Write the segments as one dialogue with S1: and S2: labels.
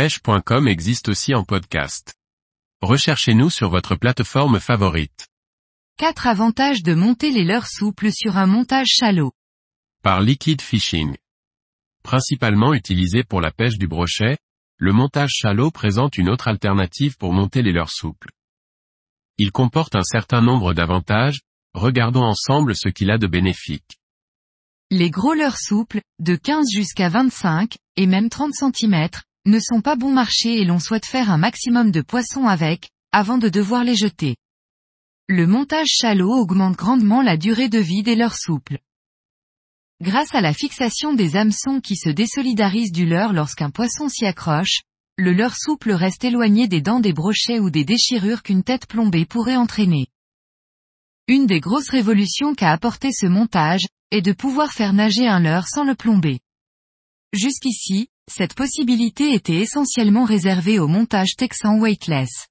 S1: pêche.com existe aussi en podcast. Recherchez-nous sur votre plateforme favorite.
S2: 4 avantages de monter les leurres souples sur un montage shallow.
S1: Par Liquid Fishing. Principalement utilisé pour la pêche du brochet, le montage shallow présente une autre alternative pour monter les leurres souples. Il comporte un certain nombre d'avantages, regardons ensemble ce qu'il a de bénéfique.
S2: Les gros leurres souples, de 15 jusqu'à 25, et même 30 cm, ne sont pas bon marché et l'on souhaite faire un maximum de poissons avec, avant de devoir les jeter. Le montage shallow augmente grandement la durée de vie des leurres souples. Grâce à la fixation des hameçons qui se désolidarisent du leurre lorsqu'un poisson s'y accroche, le leurre souple reste éloigné des dents des brochets ou des déchirures qu'une tête plombée pourrait entraîner. Une des grosses révolutions qu'a apporté ce montage, est de pouvoir faire nager un leurre sans le plomber. Jusqu'ici, cette possibilité était essentiellement réservée au montage texan weightless.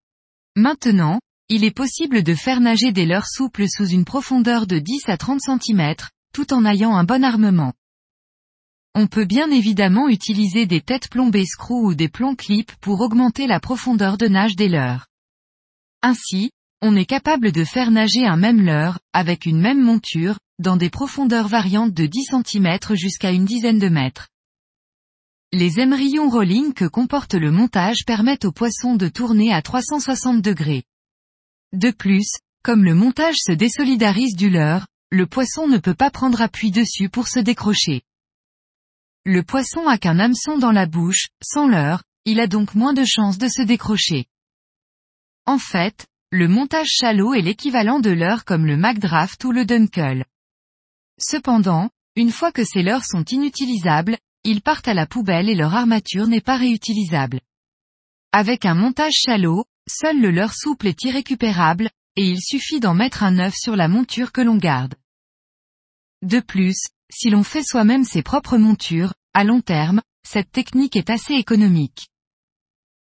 S2: Maintenant, il est possible de faire nager des leurres souples sous une profondeur de 10 à 30 cm, tout en ayant un bon armement. On peut bien évidemment utiliser des têtes plombées screw ou des plombs clips pour augmenter la profondeur de nage des leurres. Ainsi, on est capable de faire nager un même leurre, avec une même monture, dans des profondeurs variantes de 10 cm jusqu'à une dizaine de mètres. Les émerillons rolling que comporte le montage permettent au poisson de tourner à 360 degrés. De plus, comme le montage se désolidarise du leurre, le poisson ne peut pas prendre appui dessus pour se décrocher. Le poisson a qu'un hameçon dans la bouche, sans leurre, il a donc moins de chances de se décrocher. En fait, le montage shallow est l'équivalent de leurre comme le McDraft ou le Dunkel. Cependant, une fois que ces leurres sont inutilisables, ils partent à la poubelle et leur armature n'est pas réutilisable. Avec un montage shallow, seul le leurre souple est irrécupérable, et il suffit d'en mettre un neuf sur la monture que l'on garde. De plus, si l'on fait soi-même ses propres montures, à long terme, cette technique est assez économique.